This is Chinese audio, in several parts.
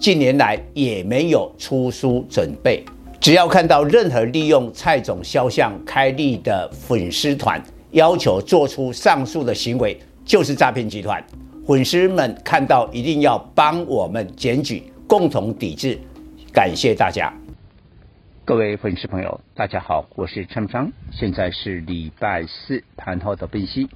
近年来也没有出书准备。只要看到任何利用蔡总肖像开立的粉丝团，要求做出上述的行为，就是诈骗集团。粉丝们看到一定要帮我们检举，共同抵制。感谢大家。各位粉丝朋友，大家好，我是陈昌，现在是礼拜四盘后的分析。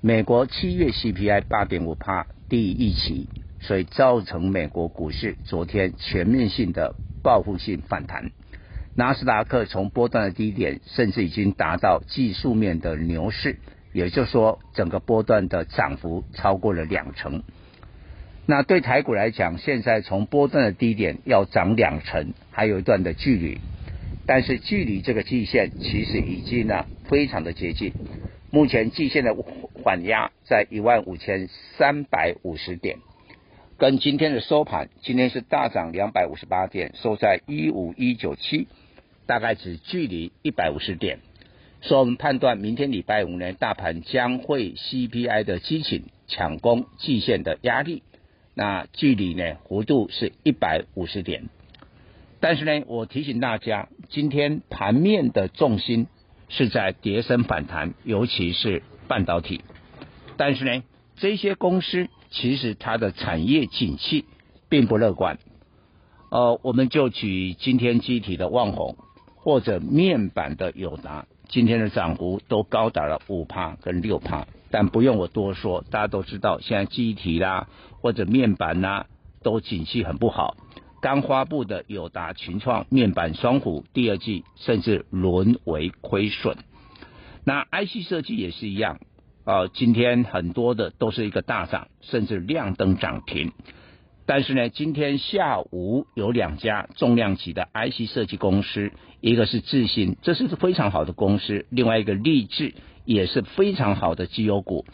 美国七月 CPI 八点五趴第一期，所以造成美国股市昨天全面性的报复性反弹。纳斯达克从波段的低点，甚至已经达到技术面的牛市，也就是说，整个波段的涨幅超过了两成。那对台股来讲，现在从波段的低点要涨两成，还有一段的距离。但是距离这个季线其实已经呢非常的接近。目前季线的缓压在一万五千三百五十点，跟今天的收盘，今天是大涨两百五十八点，收在一五一九七，大概只距离一百五十点。所以我们判断，明天礼拜五呢，大盘将会 CPI 的激情抢攻季线的压力。那距离呢，弧度是一百五十点，但是呢，我提醒大家，今天盘面的重心是在跌升反弹，尤其是半导体。但是呢，这些公司其实它的产业景气并不乐观。呃，我们就举今天记忆体的旺宏，或者面板的友达，今天的涨幅都高达了五趴跟六趴。但不用我多说，大家都知道，现在记忆体啦或者面板啦都景气很不好。刚发布的友达、群创面板双虎第二季甚至沦为亏损。那 IC 设计也是一样，呃，今天很多的都是一个大涨，甚至亮灯涨停。但是呢，今天下午有两家重量级的 IC 设计公司，一个是智新，这是非常好的公司；另外一个力智也是非常好的绩优股。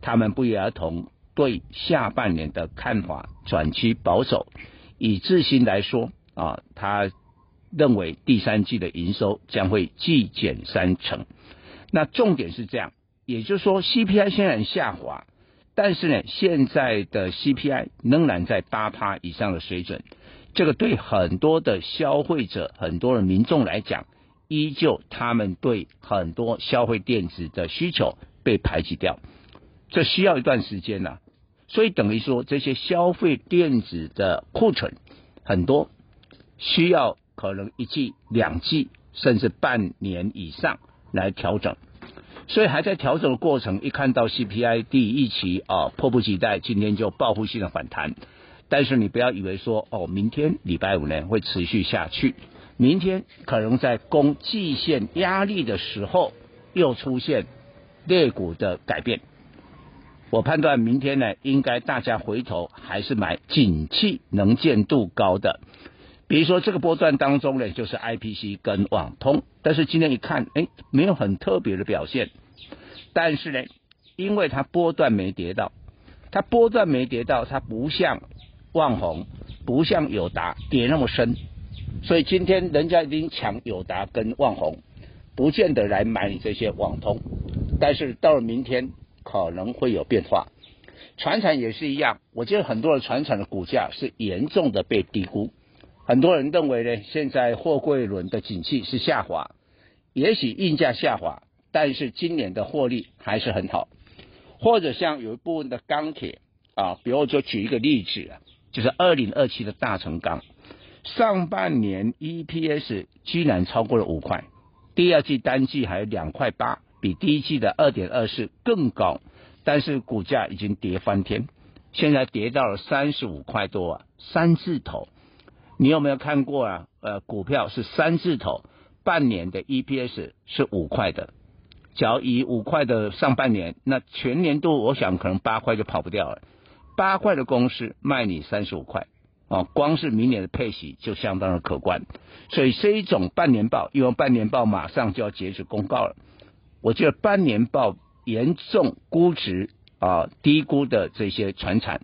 他们不约而同对下半年的看法转趋保守。以智新来说啊，他认为第三季的营收将会季减三成。那重点是这样，也就是说 CPI 现在下滑。但是呢，现在的 CPI 仍然在八趴以上的水准，这个对很多的消费者、很多的民众来讲，依旧他们对很多消费电子的需求被排挤掉，这需要一段时间呐、啊。所以等于说，这些消费电子的库存很多，需要可能一季、两季，甚至半年以上来调整。所以还在调整的过程，一看到 CPI 第一期啊，迫不及待，今天就报复性的反弹。但是你不要以为说哦，明天礼拜五呢会持续下去，明天可能在攻季线压力的时候又出现裂股的改变。我判断明天呢，应该大家回头还是买景气能见度高的。比如说这个波段当中呢，就是 IPC 跟网通，但是今天一看，哎，没有很特别的表现。但是呢，因为它波段没跌到，它波段没跌到，它不像旺宏，不像友达跌那么深，所以今天人家已经抢友达跟旺宏，不见得来买你这些网通。但是到了明天可能会有变化，传产也是一样，我觉得很多的传产的股价是严重的被低估。很多人认为呢，现在货柜轮的景气是下滑，也许运价下滑，但是今年的获利还是很好。或者像有一部分的钢铁啊，比如就举一个例子啊，就是二零二七的大成钢，上半年 EPS 居然超过了五块，第二季单季还有两块八，比第一季的二点二四更高，但是股价已经跌翻天，现在跌到了三十五块多啊，三字头。你有没有看过啊？呃，股票是三字头，半年的 EPS 是五块的。假如以五块的上半年，那全年度我想可能八块就跑不掉了。八块的公司卖你三十五块，啊，光是明年的配息就相当的可观。所以这一种半年报，因为半年报马上就要截止公告了，我觉得半年报严重估值啊低估的这些传产，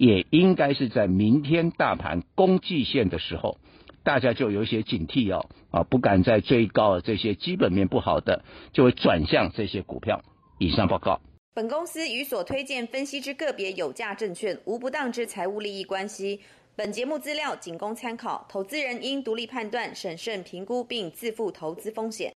也应该是在明天大盘攻季线的时候，大家就有一些警惕哦，啊，不敢再追高这些基本面不好的，就会转向这些股票。以上报告。本公司与所推荐分析之个别有价证券无不当之财务利益关系。本节目资料仅供参考，投资人应独立判断、审慎评估并自负投资风险。